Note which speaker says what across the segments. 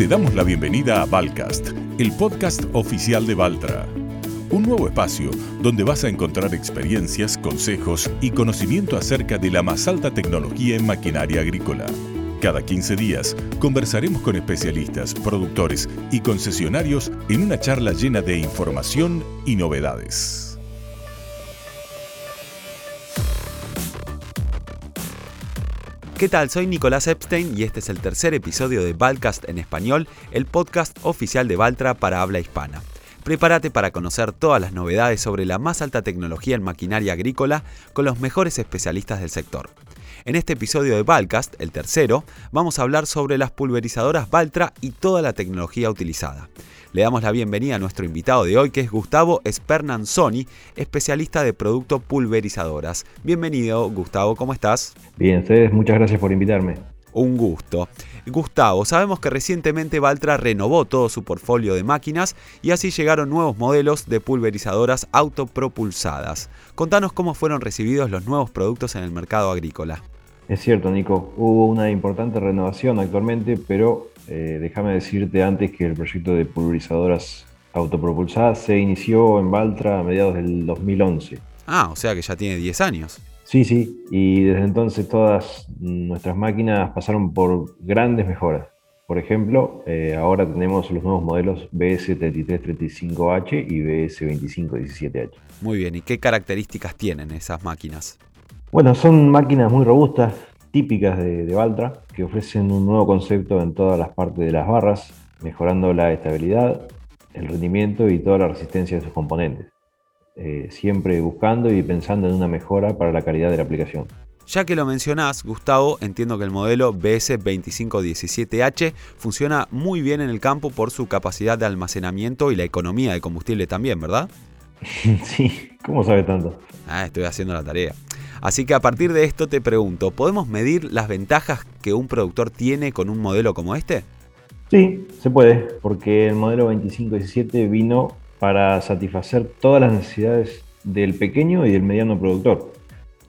Speaker 1: Te damos la bienvenida a Valcast, el podcast oficial de Valtra. Un nuevo espacio donde vas a encontrar experiencias, consejos y conocimiento acerca de la más alta tecnología en maquinaria agrícola. Cada 15 días conversaremos con especialistas, productores y concesionarios en una charla llena de información y novedades.
Speaker 2: ¿Qué tal? Soy Nicolás Epstein y este es el tercer episodio de Valcast en español, el podcast oficial de Valtra para habla hispana. Prepárate para conocer todas las novedades sobre la más alta tecnología en maquinaria agrícola con los mejores especialistas del sector. En este episodio de Valcast, el tercero, vamos a hablar sobre las pulverizadoras Valtra y toda la tecnología utilizada. Le damos la bienvenida a nuestro invitado de hoy, que es Gustavo Sony, especialista de producto pulverizadoras. Bienvenido, Gustavo, ¿cómo estás?
Speaker 3: Bien, ustedes, muchas gracias por invitarme.
Speaker 2: Un gusto. Gustavo, sabemos que recientemente Valtra renovó todo su portfolio de máquinas y así llegaron nuevos modelos de pulverizadoras autopropulsadas. Contanos cómo fueron recibidos los nuevos productos en el mercado agrícola.
Speaker 3: Es cierto, Nico, hubo una importante renovación actualmente, pero eh, déjame decirte antes que el proyecto de pulverizadoras autopropulsadas se inició en Valtra a mediados del 2011.
Speaker 2: Ah, o sea que ya tiene 10 años.
Speaker 3: Sí, sí, y desde entonces todas nuestras máquinas pasaron por grandes mejoras. Por ejemplo, eh, ahora tenemos los nuevos modelos BS3335H y BS2517H.
Speaker 2: Muy bien, ¿y qué características tienen esas máquinas?
Speaker 3: Bueno, son máquinas muy robustas, típicas de, de Valtra, que ofrecen un nuevo concepto en todas las partes de las barras, mejorando la estabilidad, el rendimiento y toda la resistencia de sus componentes. Eh, siempre buscando y pensando en una mejora para la calidad de la aplicación.
Speaker 2: Ya que lo mencionás, Gustavo, entiendo que el modelo BS2517H funciona muy bien en el campo por su capacidad de almacenamiento y la economía de combustible también, ¿verdad?
Speaker 3: Sí, ¿cómo sabe tanto?
Speaker 2: Ah, estoy haciendo la tarea. Así que a partir de esto te pregunto, ¿podemos medir las ventajas que un productor tiene con un modelo como este?
Speaker 3: Sí, se puede, porque el modelo 2517 vino para satisfacer todas las necesidades del pequeño y del mediano productor.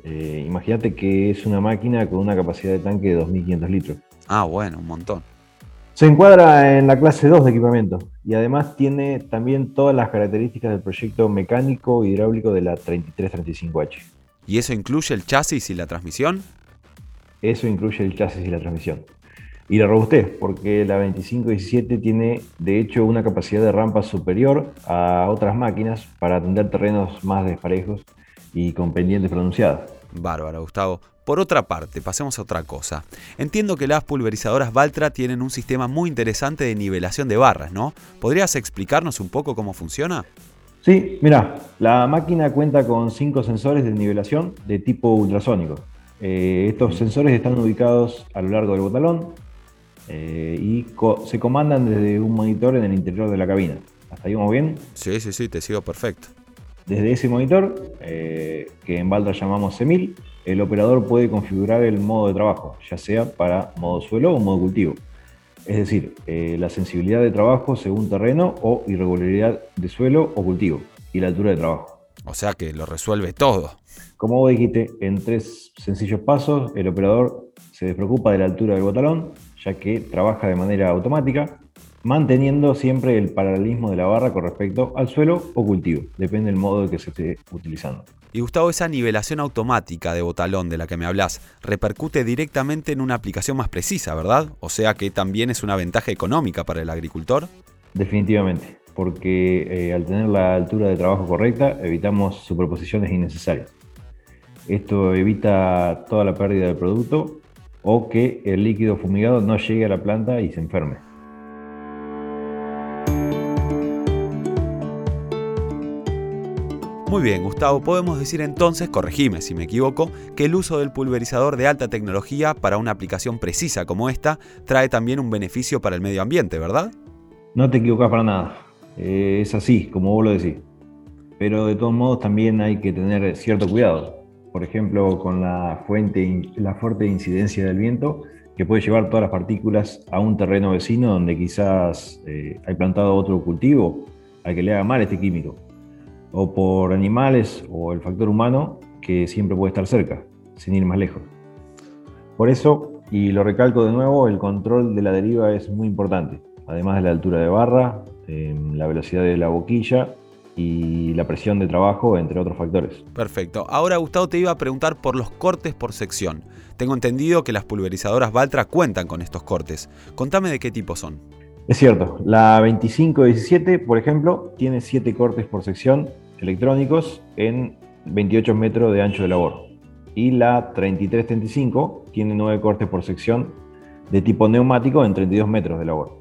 Speaker 3: Eh, imagínate que es una máquina con una capacidad de tanque de 2.500 litros.
Speaker 2: Ah, bueno, un montón.
Speaker 3: Se encuadra en la clase 2 de equipamiento y además tiene también todas las características del proyecto mecánico hidráulico de la 3335H.
Speaker 2: ¿Y eso incluye el chasis y la transmisión?
Speaker 3: Eso incluye el chasis y la transmisión. Y la robustez, porque la 2517 tiene de hecho una capacidad de rampa superior a otras máquinas para atender terrenos más desparejos y con pendientes pronunciadas.
Speaker 2: Bárbaro, Gustavo. Por otra parte, pasemos a otra cosa. Entiendo que las pulverizadoras Valtra tienen un sistema muy interesante de nivelación de barras, ¿no? ¿Podrías explicarnos un poco cómo funciona?
Speaker 3: Sí, mira, la máquina cuenta con cinco sensores de nivelación de tipo ultrasónico. Eh, estos sensores están ubicados a lo largo del botalón eh, y se comandan desde un monitor en el interior de la cabina. ¿Hasta ahí vamos bien?
Speaker 2: Sí, sí, sí, te sigo perfecto.
Speaker 3: Desde ese monitor, eh, que en Valtra llamamos CEMIL, el operador puede configurar el modo de trabajo, ya sea para modo suelo o modo cultivo. Es decir, eh, la sensibilidad de trabajo según terreno o irregularidad de suelo o cultivo y la altura de trabajo.
Speaker 2: O sea que lo resuelve todo.
Speaker 3: Como vos dijiste, en tres sencillos pasos, el operador se despreocupa de la altura del botalón, ya que trabaja de manera automática, manteniendo siempre el paralelismo de la barra con respecto al suelo o cultivo, depende del modo que se esté utilizando.
Speaker 2: Y Gustavo, esa nivelación automática de botalón de la que me hablas repercute directamente en una aplicación más precisa, ¿verdad? O sea que también es una ventaja económica para el agricultor.
Speaker 3: Definitivamente, porque eh, al tener la altura de trabajo correcta evitamos superposiciones innecesarias. Esto evita toda la pérdida del producto o que el líquido fumigado no llegue a la planta y se enferme.
Speaker 2: Muy bien, Gustavo, podemos decir entonces, corregime si me equivoco, que el uso del pulverizador de alta tecnología para una aplicación precisa como esta trae también un beneficio para el medio ambiente, ¿verdad?
Speaker 3: No te equivocas para nada. Eh, es así, como vos lo decís. Pero de todos modos también hay que tener cierto cuidado. Por ejemplo, con la, fuente, la fuerte incidencia del viento, que puede llevar todas las partículas a un terreno vecino donde quizás eh, hay plantado otro cultivo al que le haga mal este químico o por animales o el factor humano que siempre puede estar cerca, sin ir más lejos. Por eso, y lo recalco de nuevo, el control de la deriva es muy importante. además de la altura de barra, em, la velocidad de la boquilla y la presión de trabajo, entre otros factores.
Speaker 2: Perfecto. Ahora, Gustavo, te iba a preguntar por los cortes por sección. Tengo entendido que las pulverizadoras Valtra cuentan con estos cortes. Contame de qué tipo son.
Speaker 3: Es cierto, la 2517, por ejemplo, tiene 7 cortes por sección electrónicos en 28 metros de ancho de labor. Y la 3335 tiene 9 cortes por sección de tipo neumático en 32 metros de labor.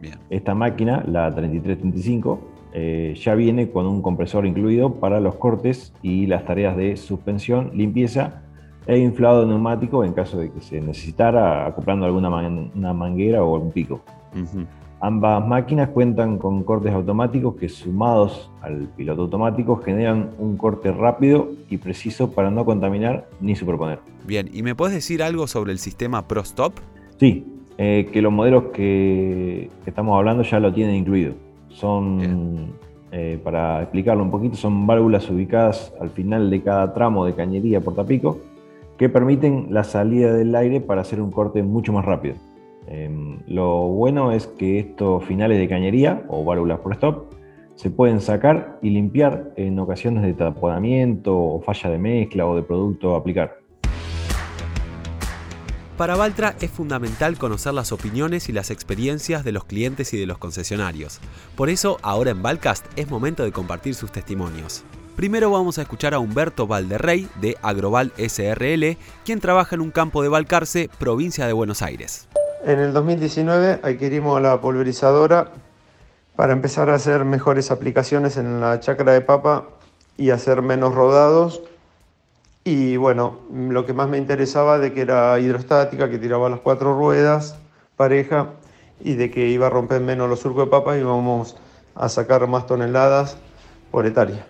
Speaker 3: Bien. Esta máquina, la 3335, eh, ya viene con un compresor incluido para los cortes y las tareas de suspensión, limpieza e inflado neumático en caso de que se necesitara acoplando alguna una manguera o un pico. Ambas máquinas cuentan con cortes automáticos que sumados al piloto automático generan un corte rápido y preciso para no contaminar ni superponer.
Speaker 2: Bien, ¿y me puedes decir algo sobre el sistema ProStop?
Speaker 3: Sí, eh, que los modelos que, estamos hablando ya lo tienen incluido. Son, eh, para explicarlo un poquito, son válvulas ubicadas al final de cada tramo de cañería portapico que permiten la salida del aire para hacer un corte mucho más rápido. Em, lo bueno es que estos finales de cañería o válvulas por stop se pueden sacar y limpiar en ocasiones de taponamiento o falla de mezcla o de producto a aplicar.
Speaker 2: Para Valtra es fundamental conocer las opiniones y las experiencias de los clientes y de los concesionarios. Por eso, ahora en Valcast es momento de compartir sus testimonios. Primero vamos a escuchar a Humberto Valderrey de Agroval SRL, quien trabaja en un campo de Valcarce, provincia de Buenos Aires.
Speaker 4: En el 2019 adquirimos la pulverizadora para empezar a hacer mejores aplicaciones en la chacra de papa y hacer menos rodados. Y bueno, lo que más me interesaba de que era hidrostática, que tiraba las cuatro ruedas, pareja, y de que iba a romper menos los surcos de papa y íbamos a sacar más toneladas por hectárea.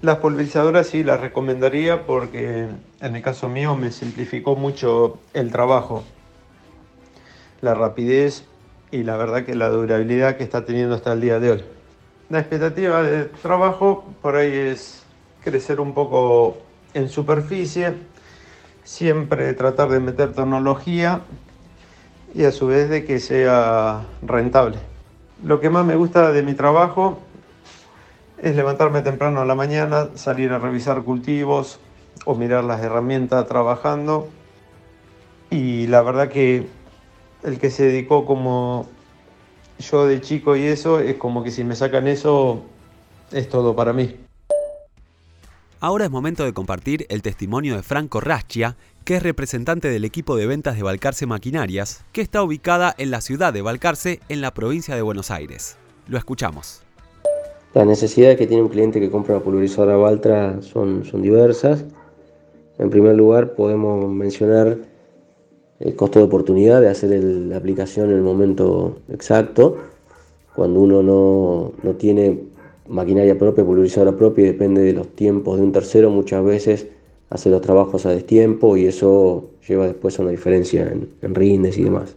Speaker 4: Las pulverizadoras sí las recomendaría porque en el caso mío me simplificó mucho el trabajo la rapidez y la verdad que la durabilidad que está teniendo hasta el día de hoy. La expectativa de trabajo por ahí es crecer un poco en superficie, siempre tratar de meter tecnología y a su vez de que sea rentable. Lo que más me gusta de mi trabajo es levantarme temprano a la mañana, salir a revisar cultivos o mirar las herramientas trabajando y la verdad que el que se dedicó como yo de chico y eso, es como que si me sacan eso, es todo para mí.
Speaker 2: Ahora es momento de compartir el testimonio de Franco Rastia, que es representante del equipo de ventas de Balcarce Maquinarias, que está ubicada en la ciudad de Balcarce, en la provincia de Buenos Aires. Lo escuchamos.
Speaker 5: Las necesidades que tiene un cliente que compra una pulverizadora Valtra son, son diversas. En primer lugar, podemos mencionar el costo de oportunidad de hacer la aplicación en el momento exacto, cuando uno no, tiene maquinaria propia, pulverizadora propia y depende de los tiempos de un tercero, muchas veces hace los trabajos a destiempo y eso lleva después a una diferencia en, en rindes y demás.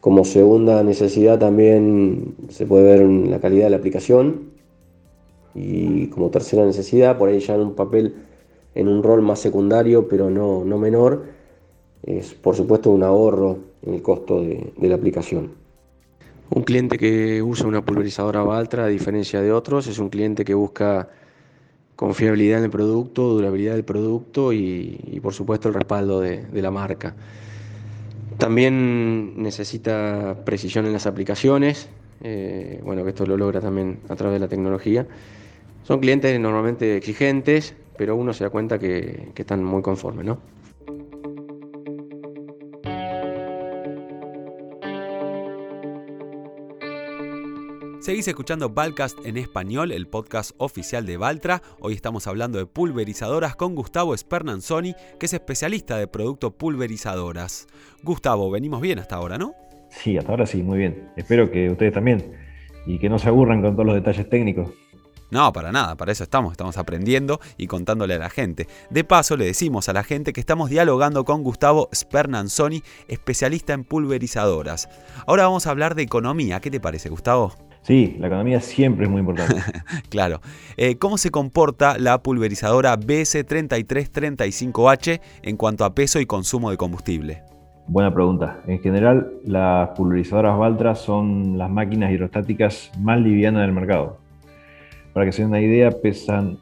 Speaker 5: Como segunda necesidad también se puede ver la calidad de la aplicación y como tercera necesidad, por ahí ya en un papel, en un rol más secundario pero no, no menor, es por supuesto un ahorro en el costo de, la aplicación. Un cliente que usa una pulverizadora Valtra, a diferencia de otros, es un cliente que busca confiabilidad en el producto, durabilidad del producto y, por supuesto el respaldo de, la marca. También necesita precisión en las aplicaciones, eh, bueno, que esto lo logra también a través de la tecnología. Son clientes normalmente exigentes, pero uno se da cuenta que, que están muy conformes, ¿no?
Speaker 2: Seguís escuchando Valcast en español, el podcast oficial de Valtra. Hoy estamos hablando de pulverizadoras con Gustavo Spernanzoni, que es especialista de producto pulverizadoras. Gustavo, venimos bien hasta ahora, ¿no?
Speaker 3: Sí, hasta ahora sí, muy bien. Espero que ustedes también y que no se aburran con todos los detalles técnicos.
Speaker 2: No, para nada, para eso estamos, estamos aprendiendo y contándole a la gente. De paso, le decimos a la gente que estamos dialogando con Gustavo Spernanzoni, especialista en pulverizadoras. Ahora vamos a hablar de economía, ¿qué te parece, Gustavo?
Speaker 3: Sí, la economía siempre es muy importante.
Speaker 2: claro. Eh, ¿Cómo se comporta la pulverizadora BS3335H en cuanto a peso y consumo de combustible?
Speaker 3: Buena pregunta. En general, las pulverizadoras Valtra son las máquinas hidrostáticas más livianas del mercado. Para que se den una idea, pesan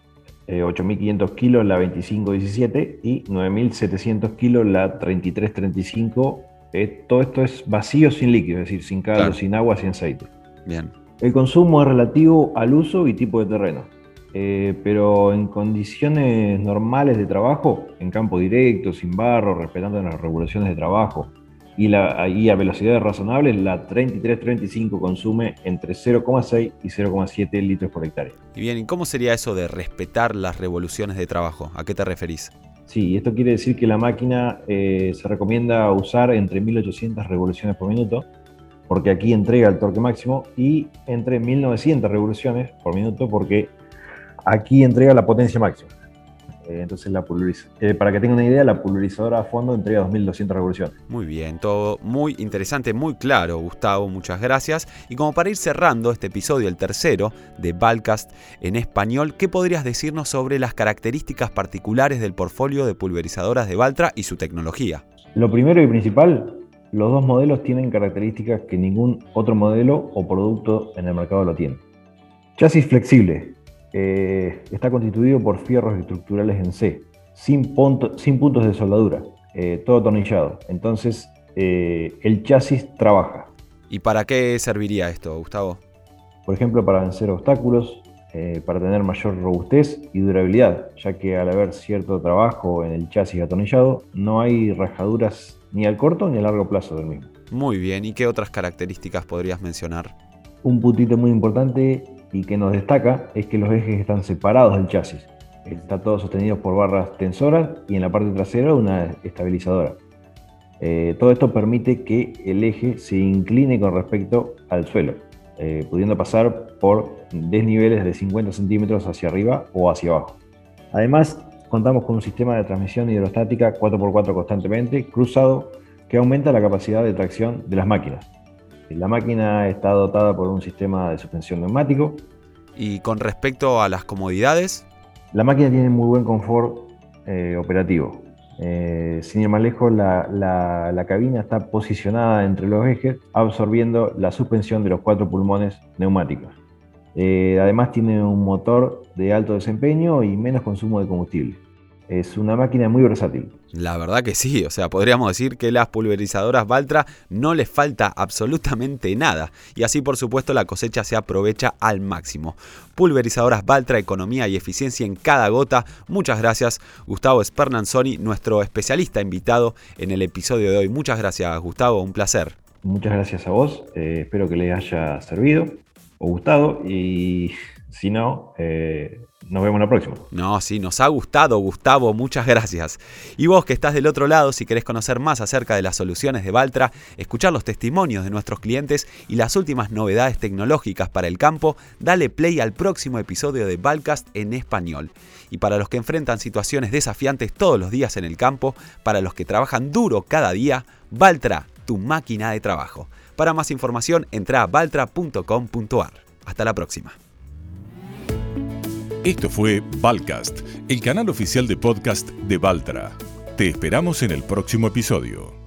Speaker 3: 8.500 eh, kilos la 2517 y 9.700 kilos la 3335. Eh, todo esto es vacío sin líquido, es decir, sin caldo, sin agua, sin aceite.
Speaker 2: Bien.
Speaker 3: El consumo es relativo al uso y tipo de terreno. Eh, pero en condiciones normales de trabajo, en campo directo, sin barro, respetando las regulaciones de trabajo y, la, a velocidades razonables, la 3335 consume entre 0,6 y 0,7 litros por hectárea.
Speaker 2: Y bien, ¿y cómo sería eso de respetar las revoluciones de trabajo? ¿A qué te referís?
Speaker 3: Sí, esto quiere decir que la máquina eh, se recomienda usar entre 1800 revoluciones por minuto, porque aquí entrega el torque máximo, y entre 1900 revoluciones por minuto, porque Aquí entrega la potencia máxima. Eh, entonces, la. Eh, para que tengan una idea, la pulverizadora a fondo entrega 2200 revoluciones.
Speaker 2: Muy bien, todo muy interesante, muy claro, Gustavo, muchas gracias. Y como para ir cerrando este episodio, el tercero de Balcast en español, ¿qué podrías decirnos sobre las características particulares del portfolio de pulverizadoras de Valtra y su tecnología?
Speaker 3: Lo primero y principal, los dos modelos tienen características que ningún otro modelo o producto en el mercado lo tiene. Chasis flexible, eh, está constituido por fierros estructurales en C, sin, sin puntos de soldadura, eh, todo atornillado. Entonces, eh, el chasis trabaja.
Speaker 2: ¿Y para qué serviría esto, Gustavo?
Speaker 3: Por ejemplo, para vencer obstáculos, para tener mayor robustez y durabilidad, ya que al haber cierto trabajo en el chasis atornillado, no hay rajaduras ni al corto ni a largo plazo del mismo.
Speaker 2: Muy bien, ¿y qué otras características podrías mencionar?
Speaker 3: Un puntito muy importante y que nos destaca es que los ejes están separados del chasis. Está todo sostenido por barras tensoras y en la parte trasera una estabilizadora. Eh, todo esto permite que el eje se incline con respecto al suelo, eh, pudiendo pasar por desniveles de 50 centímetros hacia arriba o hacia abajo. Además, contamos con un sistema de transmisión hidrostática 4x4 constantemente cruzado que aumenta la capacidad de tracción de las máquinas. La máquina está dotada por un sistema de suspensión neumático.
Speaker 2: Y con respecto a las comodidades.
Speaker 3: La máquina tiene muy buen confort eh, operativo. Eh, sin ir más lejos, la, cabina está posicionada entre los ejes, absorbiendo la suspensión de los cuatro pulmones neumáticos. Eh, además tiene un motor de alto desempeño y menos consumo de combustible. Es una máquina muy versátil.
Speaker 2: La verdad que sí, o sea, podríamos decir que las pulverizadoras Valtra no les falta absolutamente nada y así por supuesto la cosecha se aprovecha al máximo. Pulverizadoras Valtra, economía y eficiencia en cada gota. Muchas gracias Gustavo Spernanzoni, nuestro especialista invitado en el episodio de hoy. Muchas gracias Gustavo, un placer.
Speaker 3: Muchas gracias a vos, eh, espero que les haya servido o gustado y si no, eh, nos vemos la próxima.
Speaker 2: No, sí, nos ha gustado, Gustavo, muchas gracias. Y vos que estás del otro lado, si querés conocer más acerca de las soluciones de Valtra, escuchar los testimonios de nuestros clientes y las últimas novedades tecnológicas para el campo, dale play al próximo episodio de Valcast en español. Y para los que enfrentan situaciones desafiantes todos los días en el campo, para los que trabajan duro cada día, Valtra, tu máquina de trabajo. Para más información, entra a valtra.com.ar. Hasta la próxima.
Speaker 1: Esto fue Valcast, el canal oficial de podcast de Valtra. Te esperamos en el próximo episodio.